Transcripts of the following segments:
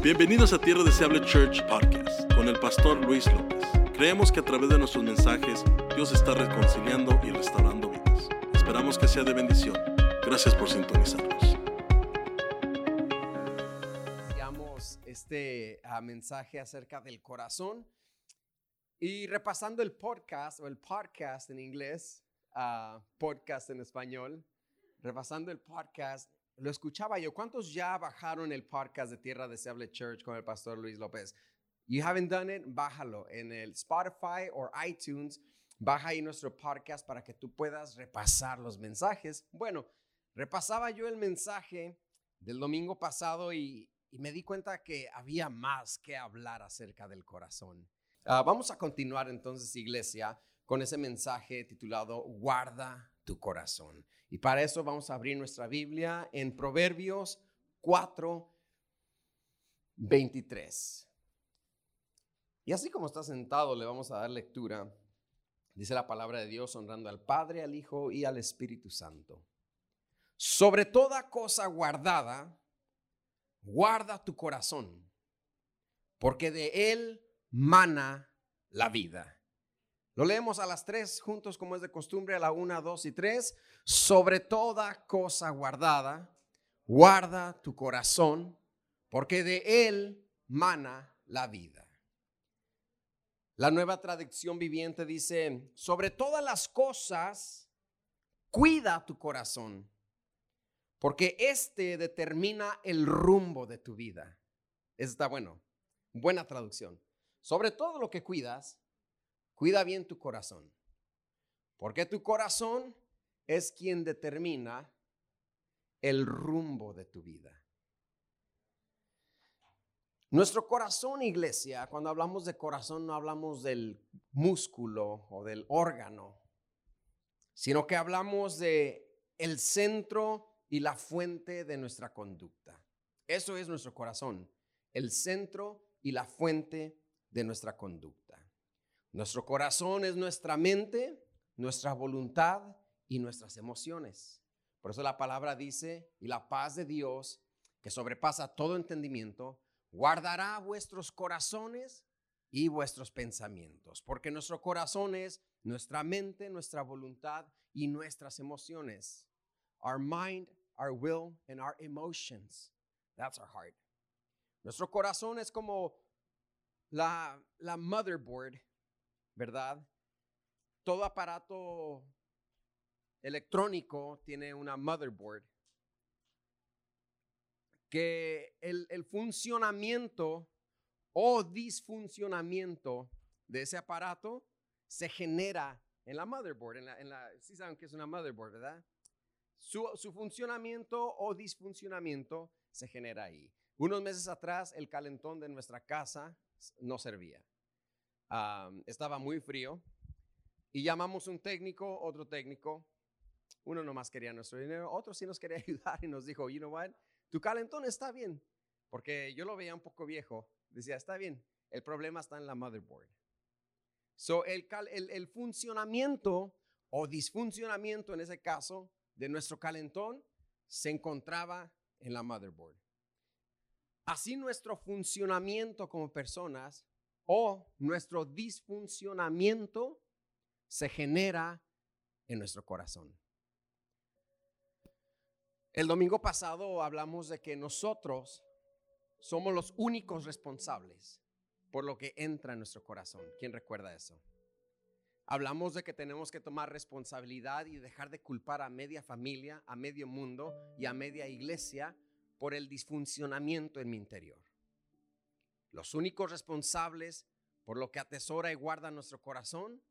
Bienvenidos a Tierra Deseable Church Podcast con el pastor Luis López. Creemos que a través de nuestros mensajes Dios está reconciliando y restaurando vidas. Esperamos que sea de bendición. Gracias por sintonizarnos. Iniciamos este ah, mensaje acerca del corazón y repasando el podcast o el podcast en inglés, ah, podcast en español, repasando el podcast, lo escuchaba yo. ¿Cuántos ya bajaron el podcast de Tierra Deseable Church con el pastor Luis López? You haven't done it, bájalo en el Spotify o iTunes. Baja ahí nuestro podcast para que tú puedas repasar los mensajes. Bueno, repasaba yo el mensaje del domingo pasado y, me di cuenta que había más que hablar acerca del corazón. Ah, vamos a continuar entonces, iglesia, con ese mensaje titulado Guarda tu corazón. Y para eso vamos a abrir nuestra Biblia en Proverbios 4, 23. Y así como está sentado, le vamos a dar lectura. Dice la palabra de Dios honrando al Padre, al Hijo y al Espíritu Santo. Sobre toda cosa guardada, guarda tu corazón, porque de él mana la vida. Lo leemos a las tres juntos como es de costumbre, a la una, dos y tres. Sobre toda cosa guardada, guarda tu corazón, porque de él mana la vida. La nueva traducción viviente dice, sobre todas las cosas, cuida tu corazón, porque este determina el rumbo de tu vida. Está bueno, buena traducción. Sobre todo lo que cuidas, Cuida bien tu corazón, porque tu corazón es quien determina el rumbo de tu vida. Nuestro corazón, iglesia, cuando hablamos de corazón no hablamos del músculo o del órgano, sino que hablamos de el centro y la fuente de nuestra conducta. Eso es nuestro corazón, el centro y la fuente de nuestra conducta. Nuestro corazón es nuestra mente, nuestra voluntad y nuestras emociones. Por eso la palabra dice, y la paz de Dios, que sobrepasa todo entendimiento, guardará vuestros corazones y vuestros pensamientos, porque nuestro corazón es nuestra mente, nuestra voluntad y nuestras emociones. Our mind, our will and our emotions. That's our heart. Nuestro corazón es como la, la motherboard ¿verdad? Todo aparato electrónico tiene una motherboard que el, funcionamiento o disfuncionamiento de ese aparato se genera en la motherboard, en la, sí saben que es una motherboard, ¿verdad? Su, su, funcionamiento o disfuncionamiento se genera ahí. Unos meses atrás el calentón de nuestra casa no servía estaba muy frío y llamamos un técnico, otro técnico. Uno nomás quería nuestro dinero, otro sí nos quería ayudar y nos dijo, you know what, tu calentón está bien, porque yo lo veía un poco viejo. Decía, está bien, el problema está en la motherboard. So, el, el, el funcionamiento o disfuncionamiento en ese caso de nuestro calentón se encontraba en la motherboard. Así nuestro funcionamiento como personas o nuestro disfuncionamiento se genera en nuestro corazón. El domingo pasado hablamos de que nosotros somos los únicos responsables por lo que entra en nuestro corazón. ¿Quién recuerda eso? Hablamos de que tenemos que tomar responsabilidad y dejar de culpar a media familia, a medio mundo y a media iglesia por el disfuncionamiento en mi interior. Los únicos responsables por lo que atesora y guarda nuestro corazón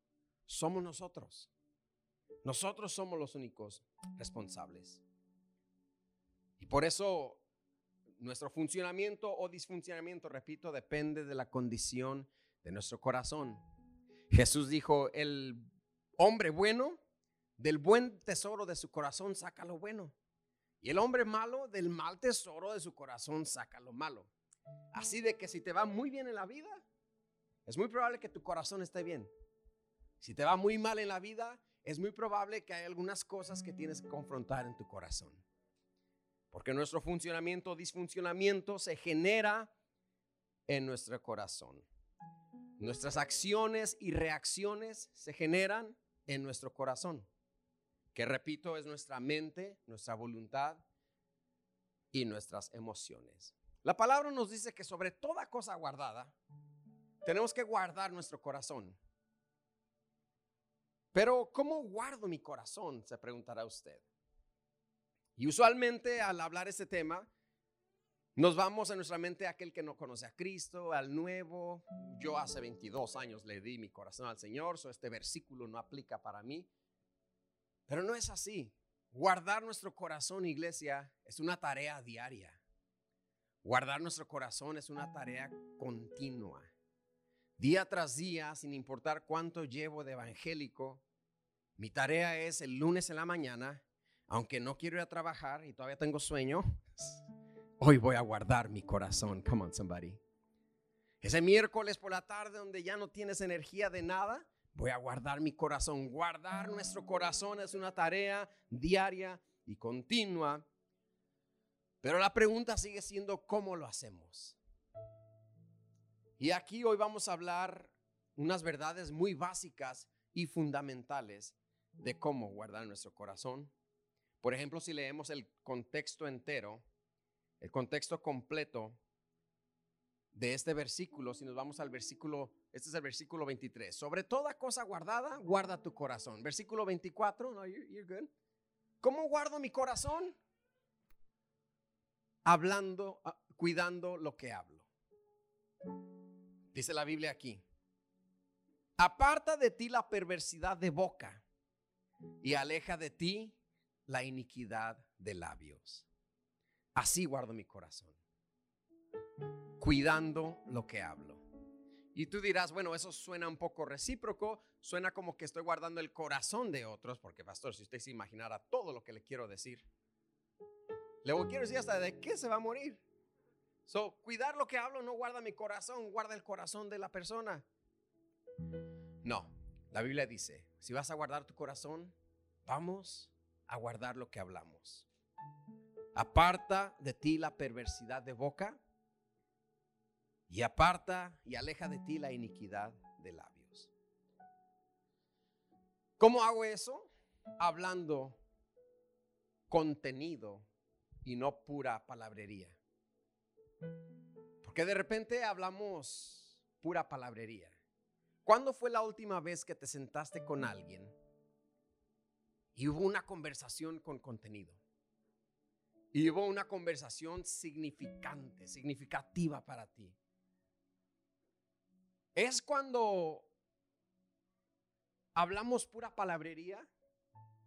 somos nosotros. Nosotros somos los únicos responsables. Y por eso nuestro funcionamiento o disfuncionamiento, repito, depende de la condición de nuestro corazón. Jesús dijo, el hombre bueno del buen tesoro de su corazón saca lo bueno. Y el hombre malo del mal tesoro de su corazón saca lo malo. Así de que si te va muy bien en la vida, es muy probable que tu corazón esté bien. Si te va muy mal en la vida, es muy probable que hay algunas cosas que tienes que confrontar en tu corazón. Porque nuestro funcionamiento o disfuncionamiento se genera en nuestro corazón. Nuestras acciones y reacciones se generan en nuestro corazón, que repito es nuestra mente, nuestra voluntad y nuestras emociones. La palabra nos dice que sobre toda cosa guardada, tenemos que guardar nuestro corazón. Pero ¿cómo guardo mi corazón? Se preguntará usted. Y usualmente al hablar este tema, nos vamos a nuestra mente a aquel que no conoce a Cristo, al nuevo. Yo hace 22 años le di mi corazón al Señor, so este versículo no aplica para mí. Pero no es así. Guardar nuestro corazón, iglesia, es una tarea diaria. Guardar nuestro corazón es una tarea continua. Día tras día, sin importar cuánto llevo de evangélico, mi tarea es el lunes en la mañana, aunque no quiero ir a trabajar y todavía tengo sueño, hoy voy a guardar mi corazón. Come on, somebody. Ese miércoles por la tarde donde ya no tienes energía de nada, voy a guardar mi corazón. Guardar nuestro corazón es una tarea diaria y continua. Pero la pregunta sigue siendo, ¿cómo lo hacemos? Y aquí hoy vamos a hablar unas verdades muy básicas y fundamentales de cómo guardar nuestro corazón. Por ejemplo, si leemos el contexto entero, el contexto completo de este versículo, si nos vamos al versículo, este es el versículo 23, sobre toda cosa guardada, guarda tu corazón. Versículo 24, no, you're good. ¿Cómo guardo mi corazón? Hablando, ah, cuidando lo que hablo. Dice la Biblia aquí. Aparta de ti la perversidad de boca y aleja de ti la iniquidad de labios. Así guardo mi corazón, cuidando lo que hablo. Y tú dirás, bueno, eso suena un poco recíproco, suena como que estoy guardando el corazón de otros, porque pastor, si usted se imaginara todo lo que le quiero decir, le quiero decir hasta de qué se va a morir. So, cuidar lo que hablo no guarda mi corazón, guarda el corazón de la persona. No, la Biblia dice, si vas a guardar tu corazón, vamos a guardar lo que hablamos. Aparta de ti la perversidad de boca y aparta y aleja de ti la iniquidad de labios. ¿Cómo hago eso? Hablando contenido y no pura palabrería. Porque de repente hablamos pura palabrería. ¿Cuándo fue la última vez que te sentaste con alguien y hubo una conversación con contenido? Y hubo una conversación significante, significativa para ti. Es cuando hablamos pura palabrería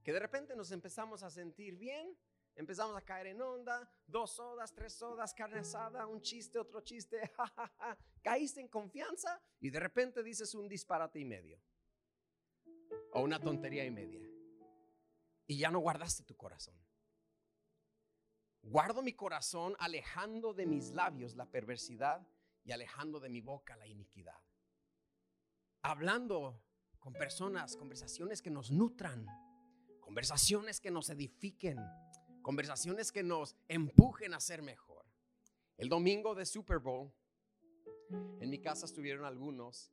que de repente nos empezamos a sentir bien Empezamos a caer en onda, dos sodas, tres sodas, carne asada, un chiste, otro chiste, Caíste en confianza y de repente dices un disparate y medio. O una tontería y media. Y ya no guardaste tu corazón. Guardo mi corazón alejando de mis labios la perversidad y alejando de mi boca la iniquidad. Hablando con personas, conversaciones que nos nutran, conversaciones que nos edifiquen Conversaciones que nos empujen a ser mejor. El domingo de Super Bowl, en mi casa estuvieron algunos.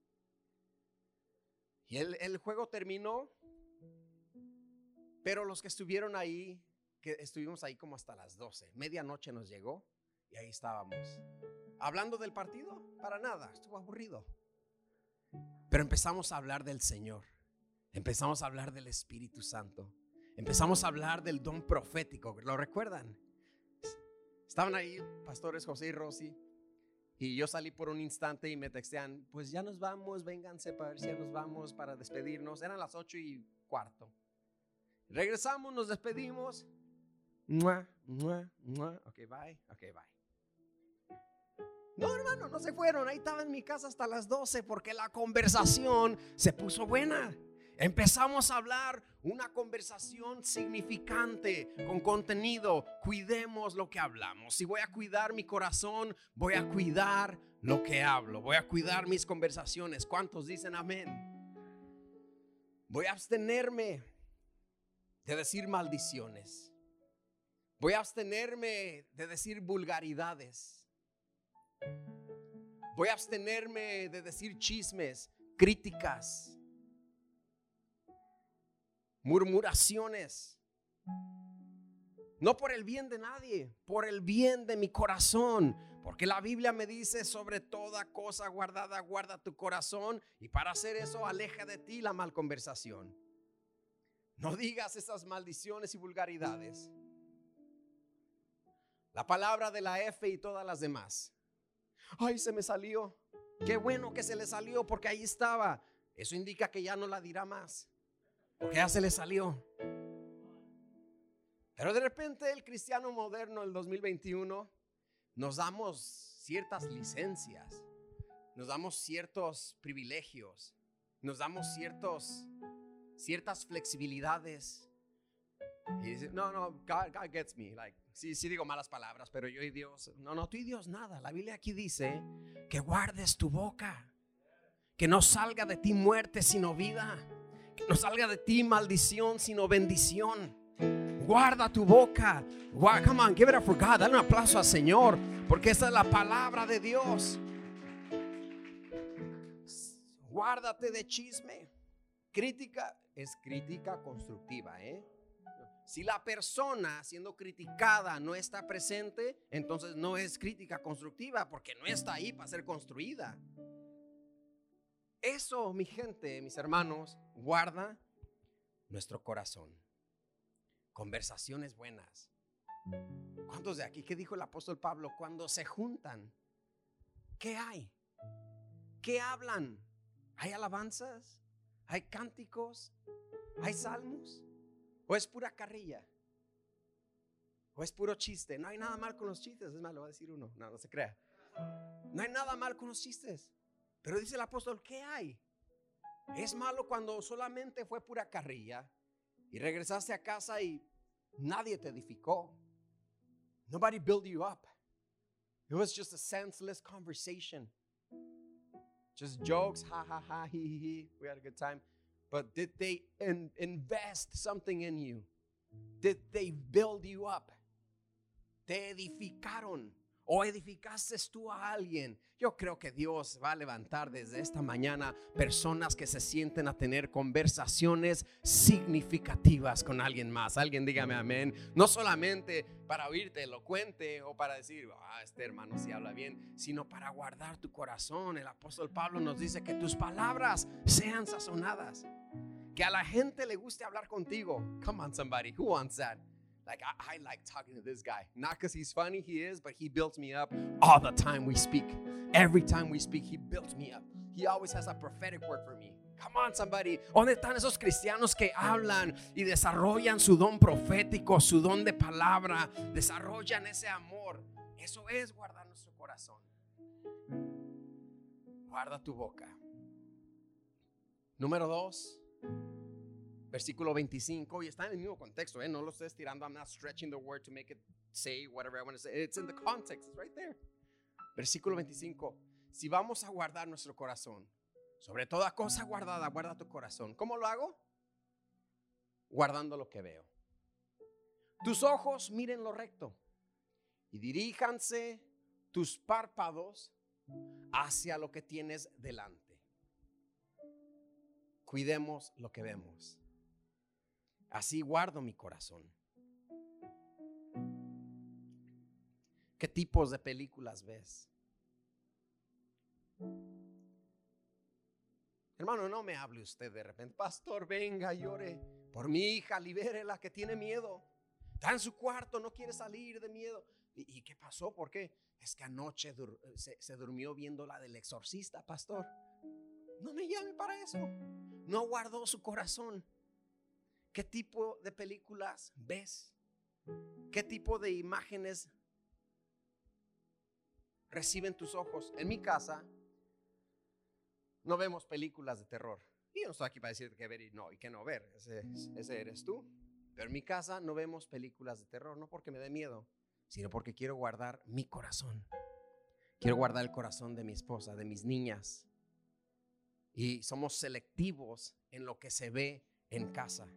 Y el, juego terminó, pero los que estuvieron ahí, que estuvimos ahí como hasta las 12, medianoche nos llegó y ahí estábamos. Hablando del partido, para nada, estuvo aburrido. Pero empezamos a hablar del Señor, empezamos a hablar del Espíritu Santo empezamos a hablar del don profético. ¿Lo recuerdan? Estaban ahí pastores José y Rosy. Y yo salí por un instante y me textean, pues ya nos vamos, vénganse para ver si nos vamos para despedirnos. Eran las ocho y cuarto. Regresamos, nos despedimos. Ok, bye. Ok, bye. No, hermano, no se fueron. Ahí estaba en mi casa hasta las 12 porque la conversación se puso buena. Empezamos a hablar una conversación significante, con contenido. Cuidemos lo que hablamos. Si voy a cuidar mi corazón, voy a cuidar lo que hablo. Voy a cuidar mis conversaciones. ¿Cuántos dicen amén? Voy a abstenerme de decir maldiciones. Voy a abstenerme de decir vulgaridades. Voy a abstenerme de decir chismes, críticas, murmuraciones. No por el bien de nadie, por el bien de mi corazón. Porque la Biblia me dice sobre toda cosa guardada, guarda tu corazón. Y para hacer eso, aleja de ti la mal conversación. No digas esas maldiciones y vulgaridades. La palabra de la F y todas las demás. Ay, se me salió. Qué bueno que se le salió porque ahí estaba. Eso indica que ya no la dirá más. Porque ya se le salió. Pero de repente el cristiano moderno, el 2021, nos damos ciertas licencias, nos damos ciertos privilegios, nos damos ciertos, ciertas flexibilidades. Y dice, no, no, God, God gets me. Like, sí, sí digo malas palabras, pero yo y Dios, no, no, tú y Dios nada. La Biblia aquí dice que guardes tu boca, que no salga de ti muerte sino vida, no salga de ti maldición sino bendición. Guarda tu boca. Come on, give it up for God. Dale un aplauso al Señor, porque esa es la palabra de Dios. Guárdate de chisme. Crítica es crítica constructiva, ¿eh? Si la persona siendo criticada no está presente, entonces no es crítica constructiva porque no está ahí para ser construida. Eso, mi gente, mis hermanos, guarda nuestro corazón conversaciones buenas. ¿Cuántos de aquí? ¿Qué dijo el apóstol Pablo? Cuando se juntan, ¿qué hay? ¿Qué hablan? ¿Hay alabanzas? ¿Hay cánticos? ¿Hay salmos? ¿O es pura carrilla? ¿O es puro chiste? No hay nada mal con los chistes. Es más, lo va a decir uno. No, no se crea. No hay nada mal con los chistes. Pero dice el apóstol, ¿qué hay? Es malo cuando solamente fue pura carrilla y regresaste a casa y nadie te edificó. Nobody built you up. It was just a senseless conversation. Just jokes, ha ha ha, he he he. We had a good time. But did they in, invest something in you? Did they build you up? Te edificaron o edificaste tú a alguien. Yo creo que Dios va a levantar desde esta mañana personas que se sienten a tener conversaciones significativas con alguien más. Alguien dígame amén. No solamente para oírte elocuente o para decir, ah, este hermano sí habla bien, sino para guardar tu corazón. El apóstol Pablo nos dice que tus palabras sean sazonadas. Que a la gente le guste hablar contigo. Come on, somebody. Who wants that? Like, I, I like talking to this guy. Not because he's funny, he is, but he builds me up all the time we speak. Every time we speak, he builds me up. He always has a prophetic word for me. Come on, somebody. ¿Dónde están esos cristianos que hablan y desarrollan su don profético, su don de palabra? Desarrollan ese amor. Eso es guardar nuestro corazón. Guarda tu boca. Número dos versículo 25, y está en el mismo contexto, ¿eh? no lo estoy estirando, I'm not stretching the word to make it say whatever I want to say, it's in the context, it's right there. Versículo 25, si vamos a guardar nuestro corazón, sobre toda cosa guardada, guarda tu corazón. ¿Cómo lo hago? Guardando lo que veo. Tus ojos miren lo recto y diríjanse tus párpados hacia lo que tienes delante. Cuidemos lo que vemos. Así guardo mi corazón. ¿Qué tipos de películas ves? Hermano, no me hable usted de repente. Pastor, venga, llore por mi hija, libérela que tiene miedo. Está en su cuarto, no quiere salir de miedo. ¿Y, qué pasó? ¿Por qué? Es que anoche se, se durmió viendo la del exorcista, pastor. No me llame para eso. No guardó su corazón. ¿Qué tipo de películas ves? ¿Qué tipo de imágenes reciben tus ojos? En mi casa no vemos películas de terror. Y yo no estoy aquí para decirte que ver y no, y que no ver. Ese eres tú. Pero en mi casa no vemos películas de terror, no porque me dé miedo, sino porque quiero guardar mi corazón. Quiero guardar el corazón de mi esposa, de mis niñas. Y somos selectivos en lo que se ve en casa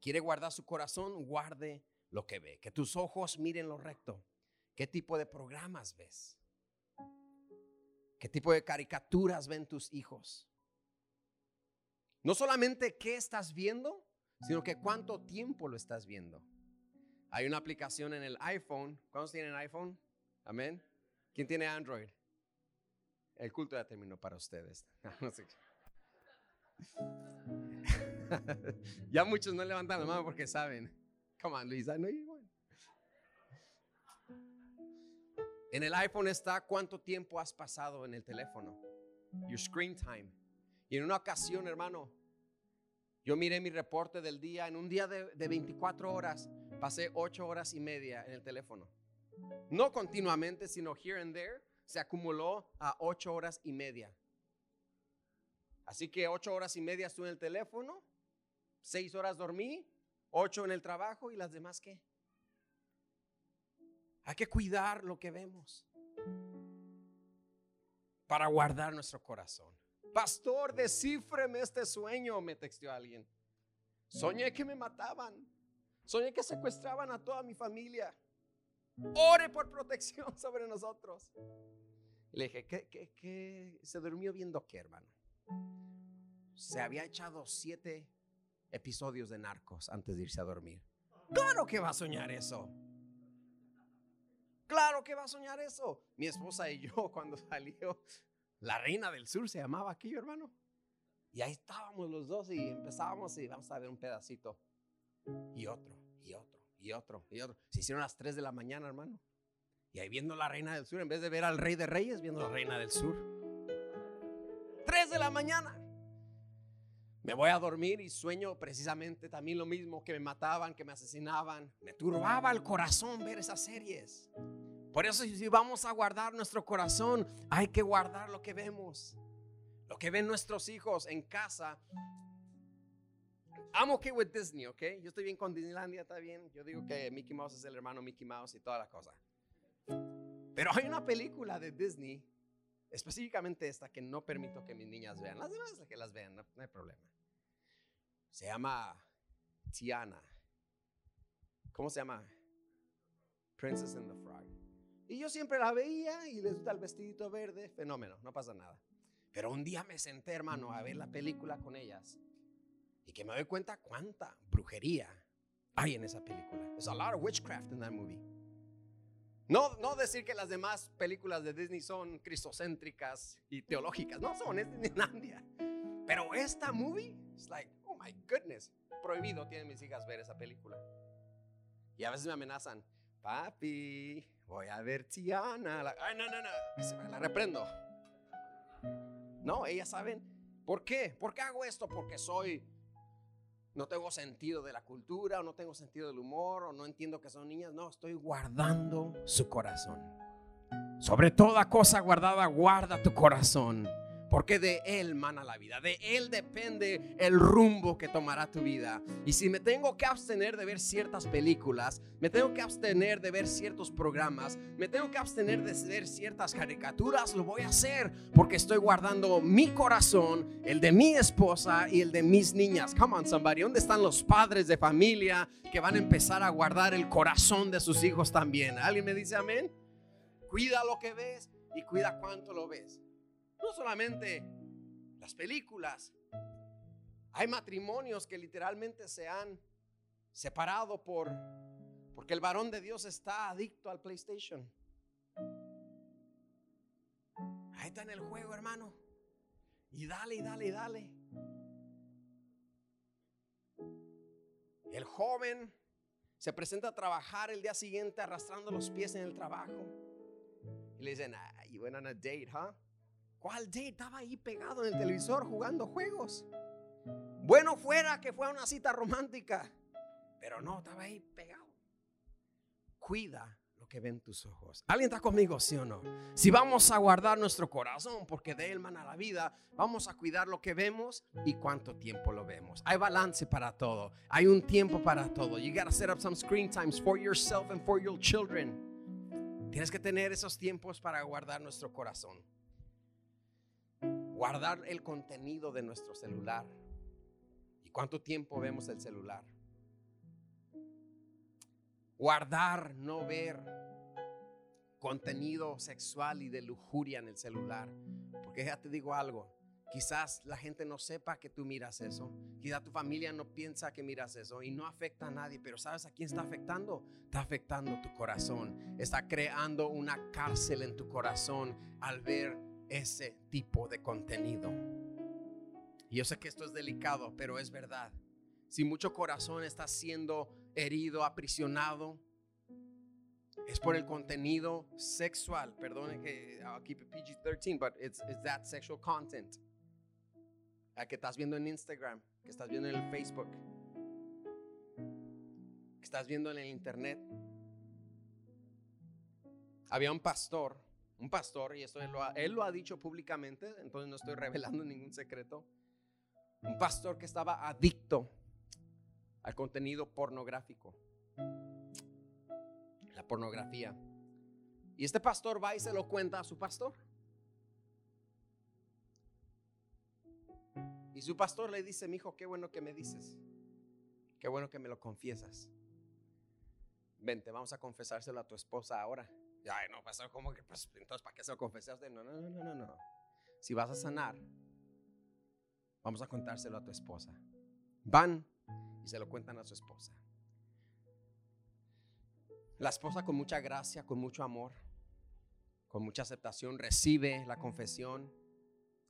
quiere guardar su corazón, guarde lo que ve. Que tus ojos miren lo recto. ¿Qué tipo de programas ves? ¿Qué tipo de caricaturas ven tus hijos? No solamente qué estás viendo, sino que cuánto tiempo lo estás viendo. Hay una aplicación en el iPhone. ¿Cuántos tienen iPhone? Amén. ¿Quién tiene Android? El culto ya terminó para ustedes. ya muchos no levantan la mano porque saben. Come on, Luisa. No, en el iPhone está cuánto tiempo has pasado en el teléfono. Your screen time. Y en una ocasión, hermano, yo miré mi reporte del día. En un día de, de 24 horas, pasé 8 horas y media en el teléfono. No continuamente, sino here and there. Se acumuló a 8 horas y media. Así que 8 horas y media estuve en el teléfono. 6 horas dormí. 8 en el trabajo. ¿Y las demás qué? Hay que cuidar lo que vemos para guardar nuestro corazón. Pastor, descifreme este sueño, me texteó alguien. Soñé que me mataban. Soñé que secuestraban a toda mi familia. Ore por protección sobre nosotros. le dije, ¿qué, qué, qué? ¿Se durmió viendo qué, hermano? Se había echado siete episodios de narcos antes de irse a dormir. Claro que va a soñar eso. Claro que va a soñar eso. Mi esposa y yo cuando salió la reina del sur se llamaba aquello, hermano. Y ahí estábamos los dos y empezábamos y vamos a ver un pedacito. Y otro, y otro, y otro, y otro. Se hicieron las 3 de la mañana, hermano. Y ahí viendo la reina del sur, en vez de ver al rey de reyes, viendo la reina del sur. 3 de la mañana. Me voy a dormir y sueño precisamente también lo mismo, que me mataban, que me asesinaban. Me turbaba el corazón ver esas series. Por eso si vamos a guardar nuestro corazón, hay que guardar lo que vemos. Lo que ven nuestros hijos en casa. I'm okay with Disney, ¿ok? Yo estoy bien con Disneylandia, está bien. Yo digo que Mickey Mouse es el hermano Mickey Mouse y toda la cosa. Pero hay una película de Disney, específicamente esta, que no permito que mis niñas vean. Las demás que las vean, no, no hay problema. Se llama Tiana. ¿Cómo se llama? Princess and the Frog. Y yo siempre la veía y les gusta el vestidito verde, fenómeno, no pasa nada. Pero un día me senté, hermano, a ver la película con ellas y que me doy cuenta cuánta brujería hay en esa película. There's a lot of witchcraft in that movie. No, no decir que las demás películas de Disney son cristocéntricas y teológicas, no son, es Disneylandia. Pero esta movie, es like, my goodness, prohibido tienen mis hijas ver esa película. Y a veces me amenazan, papi, voy a ver Tiana. ay, no, no, no, la reprendo. No, ellas saben por qué. ¿Por qué hago esto? Porque soy, no tengo sentido de la cultura, o no tengo sentido del humor, o no entiendo que son niñas. No, estoy guardando su corazón. Sobre toda cosa guardada, guarda tu corazón porque de Él mana la vida, de Él depende el rumbo que tomará tu vida. Y si me tengo que abstener de ver ciertas películas, me tengo que abstener de ver ciertos programas, me tengo que abstener de ver ciertas caricaturas, lo voy a hacer porque estoy guardando mi corazón, el de mi esposa y el de mis niñas. Come on, somebody, ¿dónde están los padres de familia que van a empezar a guardar el corazón de sus hijos también? ¿Alguien me dice amén? Cuida lo que ves y cuida cuánto lo ves. No solamente las películas. Hay matrimonios que literalmente se han separado por porque el varón de Dios está adicto al PlayStation. Ahí está en el juego, hermano. Y dale, y dale, y dale. El joven se presenta a trabajar el día siguiente arrastrando los pies en el trabajo. Y le dicen, ah, you went on a date, huh? ¿Cuál date? Estaba ahí pegado en el televisor jugando juegos. Bueno fuera que fuera una cita romántica, pero no, estaba ahí pegado. Cuida lo que ven tus ojos. ¿Alguien está conmigo, sí o no? Si vamos a guardar nuestro corazón, porque de él mana la vida, vamos a cuidar lo que vemos y cuánto tiempo lo vemos. Hay balance para todo. Hay un tiempo para todo. You gotta set up some screen times for yourself and for your children. Tienes que tener esos tiempos para guardar nuestro corazón guardar el contenido de nuestro celular. ¿Y cuánto tiempo vemos el celular? Guardar, no ver contenido sexual y de lujuria en el celular. Porque ya te digo algo, quizás la gente no sepa que tú miras eso, quizás tu familia no piensa que miras eso y no afecta a nadie, pero ¿sabes a quién está afectando? Está afectando tu corazón, está creando una cárcel en tu corazón al ver ese tipo de contenido. Y yo sé que esto es delicado, pero es verdad. Si mucho corazón está siendo herido, aprisionado, es por el contenido sexual. Perdone que I'll keep it PG-13, but it's, it's that sexual content. que estás viendo en Instagram, que estás viendo en el Facebook, que estás viendo en el internet. Había un pastor, un pastor, y esto él lo, ha, él lo ha dicho públicamente, entonces no estoy revelando ningún secreto. Un pastor que estaba adicto al contenido pornográfico la pornografía. Y este pastor va y se lo cuenta a su pastor. Y su pastor le dice, mi hijo, qué bueno que me dices. Qué bueno que me lo confiesas. Vente, vamos a confesárselo a tu esposa ahora. Ay, no, pastor, ¿cómo que? Pues, entonces, ¿para qué se lo confesaste? No, no, no, no, no. Si vas a sanar, vamos a contárselo a tu esposa. Van y se lo cuentan a su esposa. La esposa con mucha gracia, con mucho amor, con mucha aceptación, recibe la confesión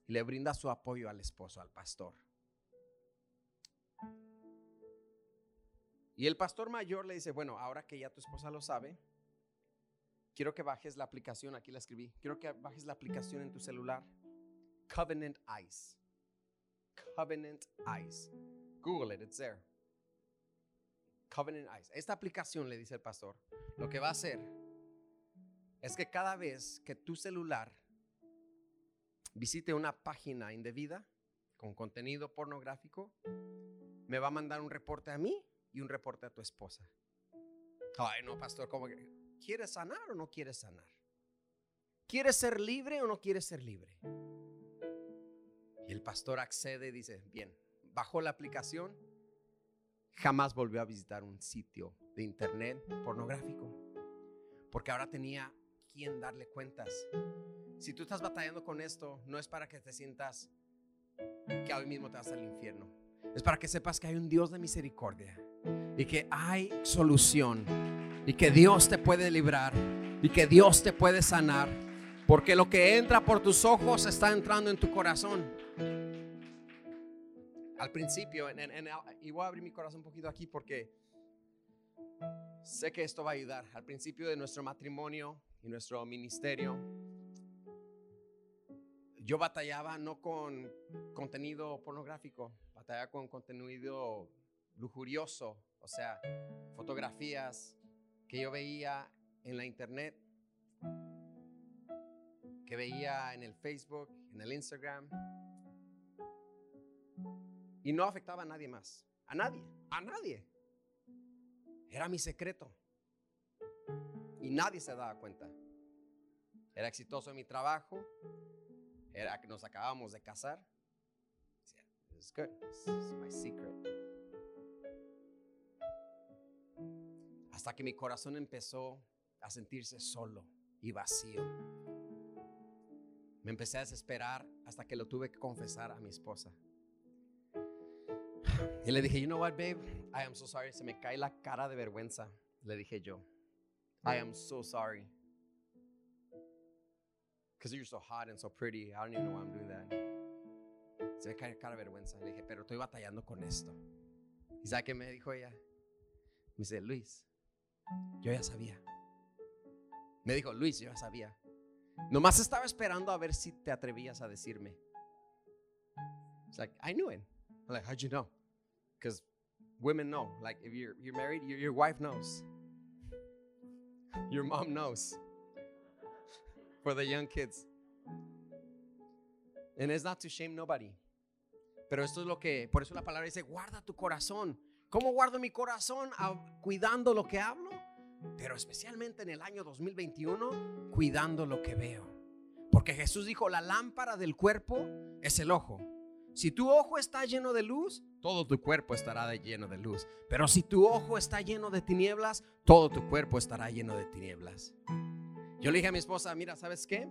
y le brinda su apoyo al esposo, al pastor. Y el pastor mayor le dice, bueno, ahora que ya tu esposa lo sabe, quiero que bajes la aplicación, aquí la escribí, quiero que bajes la aplicación en tu celular, Covenant Eyes. Covenant Eyes. Google it, it's there. Covenant Eyes. Esta aplicación, le dice el pastor, lo que va a hacer es que cada vez que tu celular visite una página indebida con contenido pornográfico, me va a mandar un reporte a mí y un reporte a tu esposa. Ay, no, pastor, ¿cómo que? ¿Quieres sanar o no quieres sanar? ¿Quieres ser libre o no quieres ser libre? Y el pastor accede y dice, bien, bajo la aplicación jamás volvió a visitar un sitio de internet pornográfico. Porque ahora tenía quien darle cuentas. Si tú estás batallando con esto, no es para que te sientas que hoy mismo te vas al infierno. Es para que sepas que hay un Dios de misericordia y que hay solución y que Dios te puede librar y que Dios te puede sanar. Porque lo que entra por tus ojos está entrando en tu corazón al principio, y voy a abrir mi corazón un poquito aquí porque sé que esto va a ayudar. Al principio de nuestro matrimonio y nuestro ministerio, yo batallaba no con contenido pornográfico, batallaba con contenido lujurioso, o sea, fotografías que yo veía en la internet, que veía en el Facebook, en el Instagram, y no afectaba a nadie más. A nadie. A nadie. Era mi secreto. Y nadie se daba cuenta. Era exitoso en mi trabajo. Nos acabamos de casar. It's good. my secret. Hasta que mi corazón empezó a sentirse solo y vacío. Me empecé a desesperar hasta que lo tuve que confesar a mi esposa. Y le dije, you know what, babe? I am so sorry. Se me cae la cara de vergüenza. Le dije yo, I am so sorry. Because you're so hot and so pretty. I don't even know why I'm doing that. Se me cae cara de vergüenza. Le dije, pero estoy batallando con esto. ¿Y sabe qué me dijo ella? Me dice, Luis, yo ya sabía. Me dijo, Luis, yo ya sabía. Nomás estaba esperando a ver si te atrevías a decirme. It's like, I knew it. I'm like, how'd you know? Because women know. Like if you're you're married, your, your wife knows. Your mom knows. For the young kids. And it's not to shame nobody. Pero esto es lo que, por eso la palabra dice, guarda tu corazón. ¿Cómo guardo mi corazón? Ah, cuidando lo que hablo, pero especialmente en el año 2021, cuidando lo que veo. Porque Jesús dijo, la lámpara del cuerpo es el ojo. Si tu ojo está lleno de luz, todo tu cuerpo estará lleno de luz. Pero si tu ojo está lleno de tinieblas, todo tu cuerpo estará lleno de tinieblas. Yo le dije a mi esposa, mira, ¿sabes qué?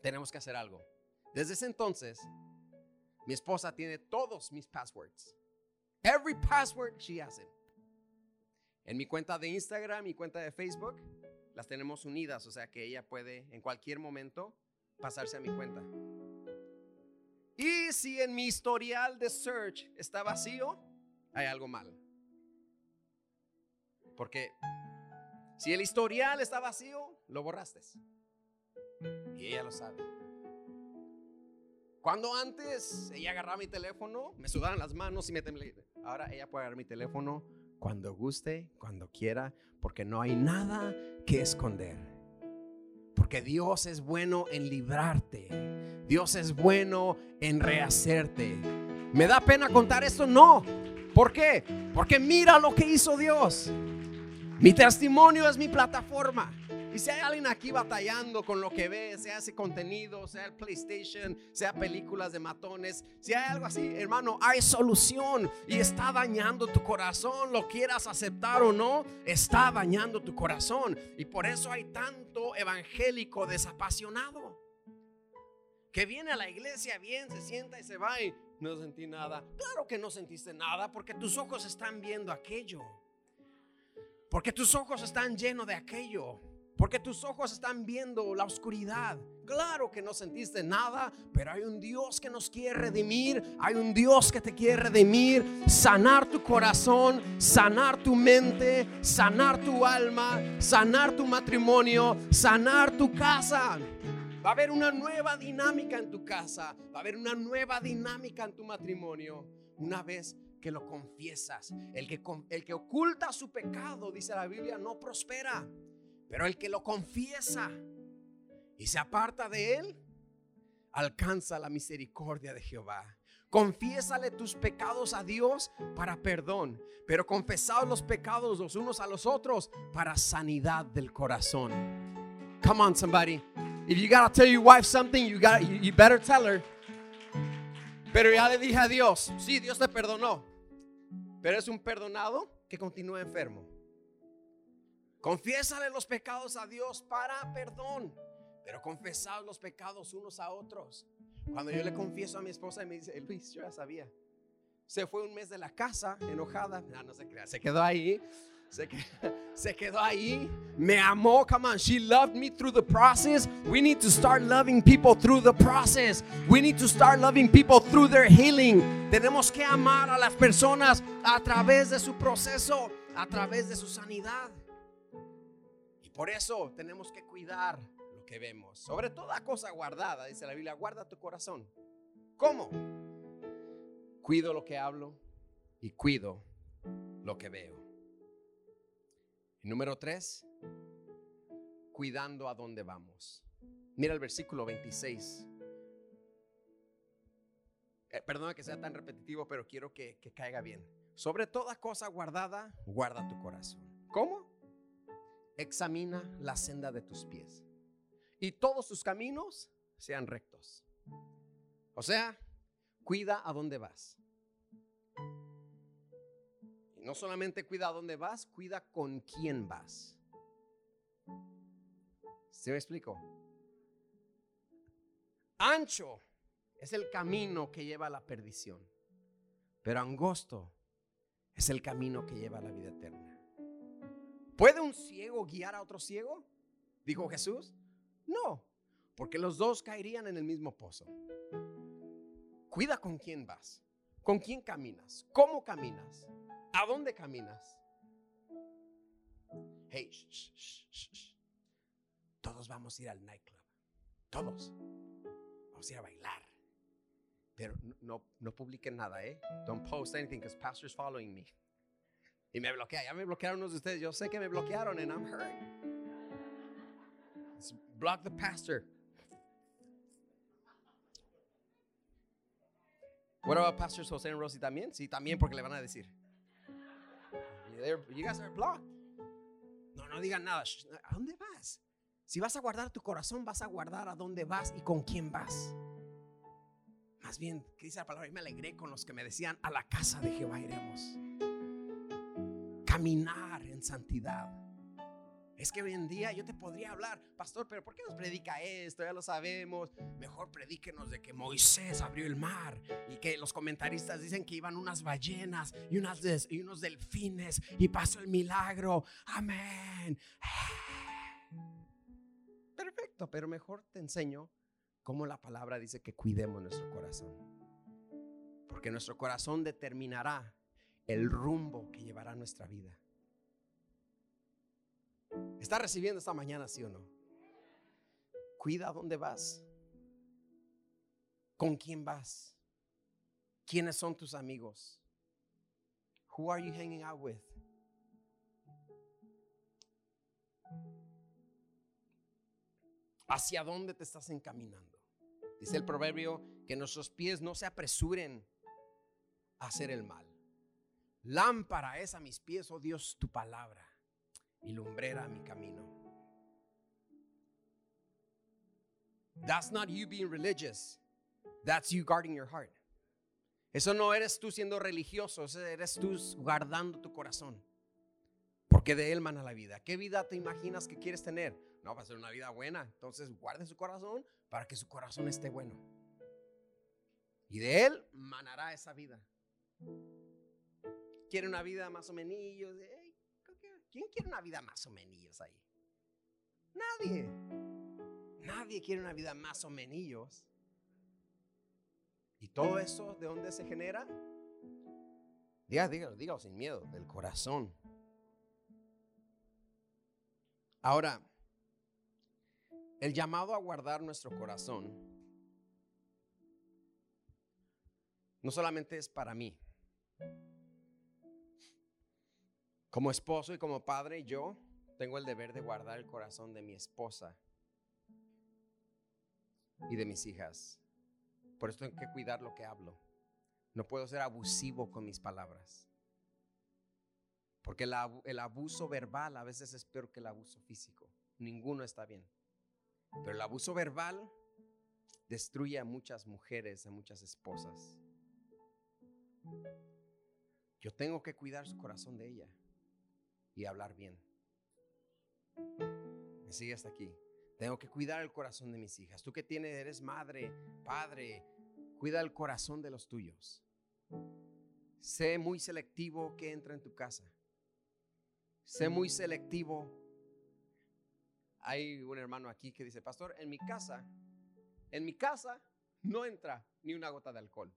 Tenemos que hacer algo. Desde ese entonces, mi esposa tiene todos mis passwords. Every password she has it. En mi cuenta de Instagram, mi cuenta de Facebook, las tenemos unidas, o sea que ella puede en cualquier momento pasarse a mi cuenta. Y si en mi historial de search está vacío, hay algo mal. Porque si el historial está vacío, lo borraste. Y ella lo sabe. Cuando antes ella agarraba mi teléfono, me sudaban las manos y me temblé. Ahora ella puede agarrar mi teléfono cuando guste, cuando quiera, porque no hay nada que esconder. Porque Dios es bueno en librarte. Dios es bueno en rehacerte. ¿Me da pena contar esto? No. ¿Por qué? Porque mira lo que hizo Dios. Mi testimonio es mi plataforma. Y si hay alguien aquí batallando con lo que ve, sea ese contenido, sea el PlayStation, sea películas de matones, si hay algo así, hermano, hay solución y está dañando tu corazón, lo quieras aceptar o no, está dañando tu corazón. Y por eso hay tanto evangélico desapasionado que viene a la iglesia bien, se sienta y se va y no sentí nada. Claro que no sentiste nada porque tus ojos están viendo aquello. Porque tus ojos están llenos de aquello. Porque tus ojos están viendo la oscuridad. Claro que no sentiste nada, pero hay un Dios que nos quiere redimir. Hay un Dios que te quiere redimir, sanar tu corazón, sanar tu mente, sanar tu alma, sanar tu matrimonio, sanar tu casa. Va a haber una nueva dinámica en tu casa. Va a haber una nueva dinámica en tu matrimonio. Una vez que lo confiesas. El que, el que oculta su pecado, dice la Biblia, no prospera. Pero el que lo confiesa y se aparta de él, alcanza la misericordia de Jehová. Confiésale tus pecados a Dios para perdón, pero confesaos los pecados los unos a los otros para sanidad del corazón. Come on, somebody. If you gotta tell your wife something, you, got, you better tell her. Pero ya le dije a Dios, sí, Dios te perdonó, pero es un perdonado que continúa enfermo. Confiésale los pecados a Dios para perdón, pero confesad los pecados unos a otros. Cuando yo le confieso a mi esposa me dice, Luis, yo ya sabía. Se fue un mes de la casa enojada. No, no se crea, se quedó ahí. Se, se quedó ahí. Me amó. Come on, she loved me through the process. We need to start loving people through the process. We need to start loving people through their healing. Tenemos que amar a las personas a través de su proceso, a través de su sanidad. Por eso tenemos que cuidar lo que vemos. Sobre toda cosa guardada, dice la Biblia, guarda tu corazón. ¿Cómo? Cuido lo que hablo y cuido lo que veo. Número tres, cuidando a dónde vamos. Mira el versículo 26. Eh, perdona que sea tan repetitivo, pero quiero que, que caiga bien. Sobre toda cosa guardada, guarda tu corazón. ¿Cómo? examina la senda de tus pies y todos tus caminos sean rectos. O sea, cuida a dónde vas. No solamente cuida dónde vas, cuida con quién vas. ¿Se me explico? Ancho es el camino que lleva a la perdición, pero angosto es el camino que lleva a la vida eterna. ¿Puede un ciego guiar a otro ciego? Dijo Jesús. No, porque los dos caerían en el mismo pozo. Cuida con quién vas, con quién caminas, cómo caminas, a dónde caminas. Hey, todos vamos a ir al nightclub, todos. Vamos a ir a bailar. Pero no, no publiquen nada, ¿eh? Don't post anything because pastor's following me. Y me bloquea. Ya me bloquearon unos de ustedes. Yo sé que me bloquearon and I'm hurt. block the pastor. What about pastors Jose and Rosie también? Sí, también porque le van a decir. You guys are blocked. No, no digan nada. ¿A dónde vas? Si vas a guardar tu corazón, vas a guardar a dónde vas y con quién vas. Más bien, ¿qué dice la palabra? Y me alegré con los que me decían, a la casa de Jehová iremos caminar en santidad. Es que hoy en día yo te podría hablar, pastor, pero ¿por qué nos predica esto? Ya lo sabemos. Mejor predíquenos de que Moisés abrió el mar y que los comentaristas dicen que iban unas ballenas y, unas unos delfines y pasó el milagro. Amén. Perfecto, pero mejor te enseño cómo la palabra dice que cuidemos nuestro corazón. Porque nuestro corazón determinará el rumbo que llevará nuestra vida. ¿Está recibiendo esta mañana, sí o no? Cuida dónde vas. ¿Con quién vas? ¿Quiénes son tus amigos? Who are you hanging out with? ¿Hacia dónde te estás encaminando? Dice el proverbio que nuestros pies no se apresuren a hacer el mal. Lámpara es a mis pies, oh Dios, tu palabra y lumbrera mi camino. That's not you being religious. That's you guarding your heart. Eso no eres tú siendo religioso, eres tú guardando tu corazón. Porque de él mana la vida. ¿Qué vida te imaginas que quieres tener? No, va a ser una vida buena. Entonces guarde su corazón para que su corazón esté bueno. Y de él manará esa vida. Quiere una vida más o menos. ¿Quién quiere una vida más o menos ahí? Nadie. Nadie quiere una vida más o menos. ¿Y todo eso de dónde se genera? Dígalo, dígalo, dígalo sin miedo, del corazón. Ahora, el llamado a guardar nuestro corazón no solamente es para mí. Como esposo y como padre, yo tengo el deber de guardar el corazón de mi esposa y de mis hijas. Por eso tengo que cuidar lo que hablo. No puedo ser abusivo con mis palabras. Porque el, abuso verbal a veces es peor que el abuso físico. Ninguno está bien. Pero el abuso verbal destruye a muchas mujeres, a muchas esposas. Yo tengo que cuidar su corazón de ella y hablar bien. Me sigue hasta aquí. Tengo que cuidar el corazón de mis hijas. Tú que tienes, eres madre, padre, cuida el corazón de los tuyos. Sé muy selectivo que entra en tu casa. Sé muy selectivo. Hay un hermano aquí que dice, pastor, en mi casa, en mi casa no entra ni una gota de alcohol.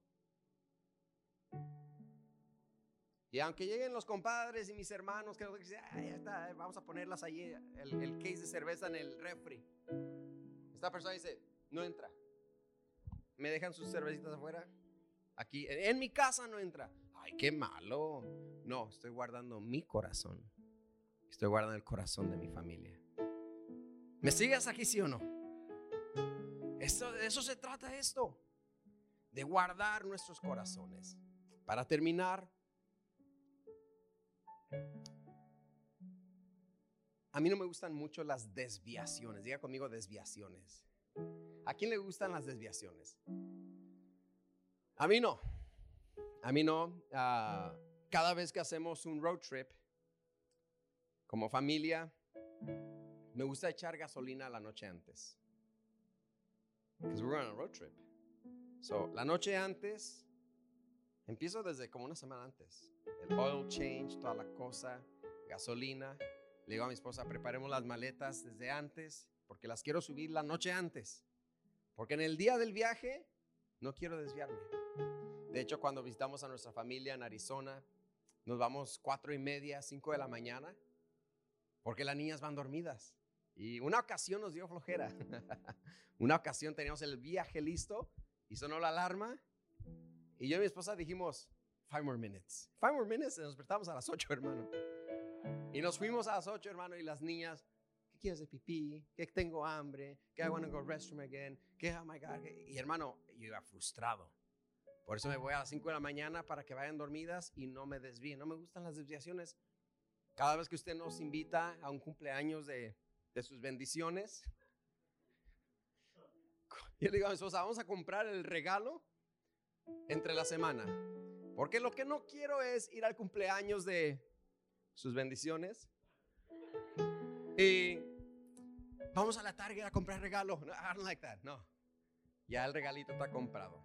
Y aunque lleguen los compadres y mis hermanos, que dicen, eh, vamos a ponerlas allí, el, case de cerveza en el refri. Esta persona dice, no entra. ¿Me dejan sus cervecitas afuera? Aquí, en, mi casa no entra. Ay, qué malo. No, estoy guardando mi corazón. Estoy guardando el corazón de mi familia. ¿Me sigues aquí, sí o no? Esto, de eso se trata esto. De guardar nuestros corazones. Para terminar, a mí no me gustan mucho las desviaciones. Diga conmigo desviaciones. ¿A quién le gustan las desviaciones? A mí no. A mí no. Ah, cada vez que hacemos un road trip, como familia, me gusta echar gasolina la noche antes. Because we're on a road trip. So, la noche antes, empiezo desde como una semana antes el oil change, toda la cosa, gasolina. Le digo a mi esposa, preparemos las maletas desde antes, porque las quiero subir la noche antes. Porque en el día del viaje no quiero desviarme. De hecho, cuando visitamos a nuestra familia en Arizona, nos vamos cuatro y media, cinco de la mañana, porque las niñas van dormidas. Y una ocasión nos dio flojera. una ocasión teníamos el viaje listo y sonó la alarma. Y yo y mi esposa dijimos, Five more minutes. Five more minutes. Y nos despertamos a las ocho, hermano. Y nos fuimos a las ocho, hermano. Y las niñas, ¿qué quieres de pipí? ¿Qué tengo hambre? ¿Qué I want to go restroom again? ¿Qué, oh my God? Y hermano, yo iba frustrado. Por eso me voy a las cinco de la mañana para que vayan dormidas y no me desvíen. No me gustan las desviaciones. Cada vez que usted nos invita a un cumpleaños de, de sus bendiciones, yo le digo a mi esposa, vamos a comprar el regalo entre la semana. Porque lo que no quiero es ir al cumpleaños de sus bendiciones Y vamos a la Target a comprar regalos. No, like that. No. Ya el regalito está comprado.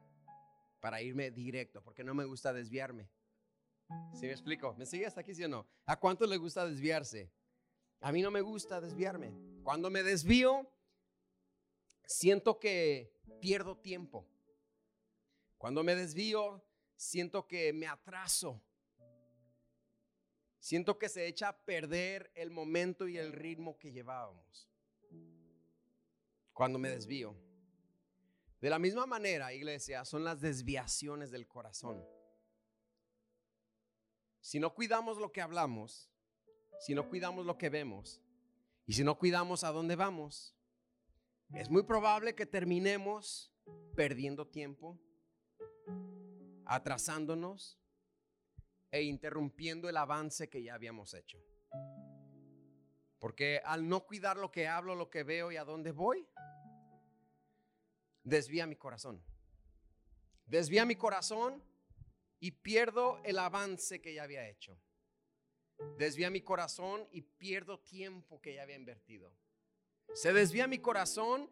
Para irme directo, porque no me gusta desviarme. ¿Sí me explico? ¿Me sigue hasta aquí, sí o no? ¿A cuánto le gusta desviarse? A mí no me gusta desviarme. Cuando me desvío, siento que pierdo tiempo. Cuando me desvío, siento que me atraso. Siento que se echa a perder el momento y el ritmo que llevábamos. Cuando me desvío. De la misma manera, iglesia, son las desviaciones del corazón. Si no cuidamos lo que hablamos, si no cuidamos lo que vemos y si no cuidamos a dónde vamos, es muy probable que terminemos perdiendo tiempo, atrasándonos e interrumpiendo el avance que ya habíamos hecho. Porque al no cuidar lo que hablo, lo que veo y a dónde voy, desvía mi corazón. Desvía mi corazón y pierdo el avance que ya había hecho. Desvía mi corazón y pierdo tiempo que ya había invertido. Se desvía mi corazón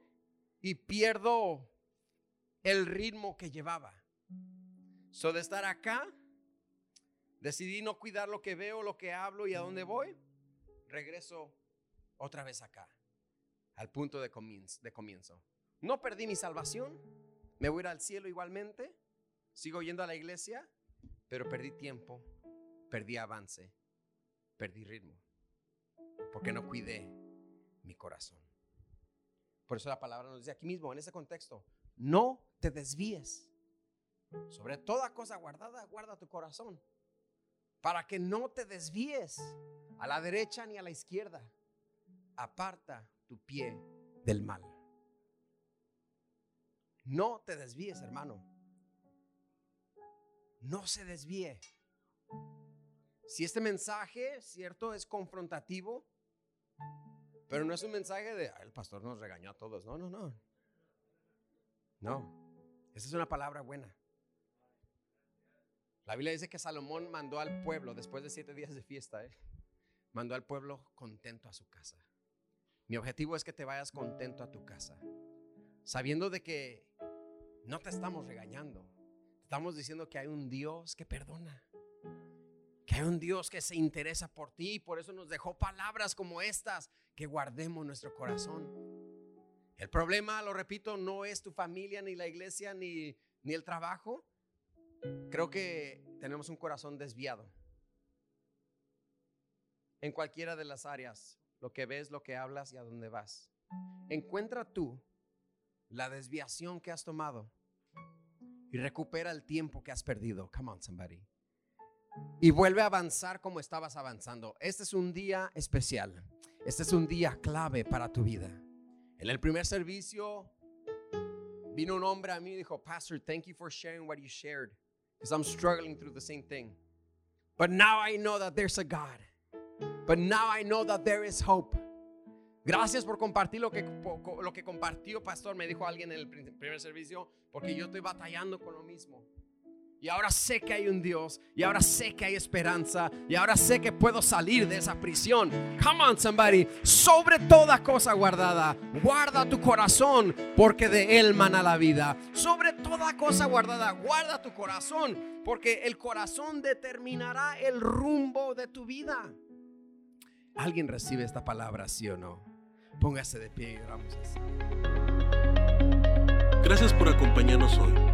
y pierdo el ritmo que llevaba. So de estar acá, decidí no cuidar lo que veo, lo que hablo y a dónde voy. Regreso otra vez acá, al punto de comienzo. No perdí mi salvación, me voy a ir al cielo igualmente, sigo yendo a la iglesia, pero perdí tiempo, perdí avance, perdí ritmo, porque no cuidé mi corazón. Por eso la palabra nos dice aquí mismo, en ese contexto, no te desvíes. Sobre toda cosa guardada, guarda tu corazón. Para que no te desvíes a la derecha ni a la izquierda. Aparta tu pie del mal. No te desvíes, hermano. No se desvíe. Si este mensaje, cierto, es confrontativo, pero no es un mensaje de, el pastor nos regañó a todos. No, no, no. No, esa es una palabra buena. La Biblia dice que Salomón mandó al pueblo, después de siete días de fiesta, ¿eh? mandó al pueblo contento a su casa. Mi objetivo es que te vayas contento a tu casa, sabiendo de que no te estamos regañando, estamos diciendo que hay un Dios que perdona, que hay un Dios que se interesa por ti y por eso nos dejó palabras como estas que guardemos nuestro corazón. El problema, lo repito, no es tu familia, ni la iglesia, ni, ni el trabajo. Creo que tenemos un corazón desviado. En cualquiera de las áreas, lo que ves, lo que hablas y a dónde vas. Encuentra tú la desviación que has tomado y recupera el tiempo que has perdido. Come on, somebody. Y vuelve a avanzar como estabas avanzando. Este es un día especial. Este es un día clave para tu vida. En el primer servicio vino un hombre a mí y dijo, Pastor, thank you for sharing what you shared. Because I'm struggling through the same thing. But now I know that there's a God. But now I know that there is hope. Gracias por compartir lo que, lo que compartió, pastor, me dijo alguien en el primer servicio, porque yo estoy batallando con lo mismo. Y ahora sé que hay un Dios. Y ahora sé que hay esperanza. Y ahora sé que puedo salir de esa prisión. Come on, somebody. Sobre toda cosa guardada, guarda tu corazón, porque de él mana la vida. Sobre toda cosa guardada, guarda tu corazón, porque el corazón determinará el rumbo de tu vida. ¿Alguien recibe esta palabra, sí o no? Póngase de pie y oramos así. Gracias por acompañarnos hoy.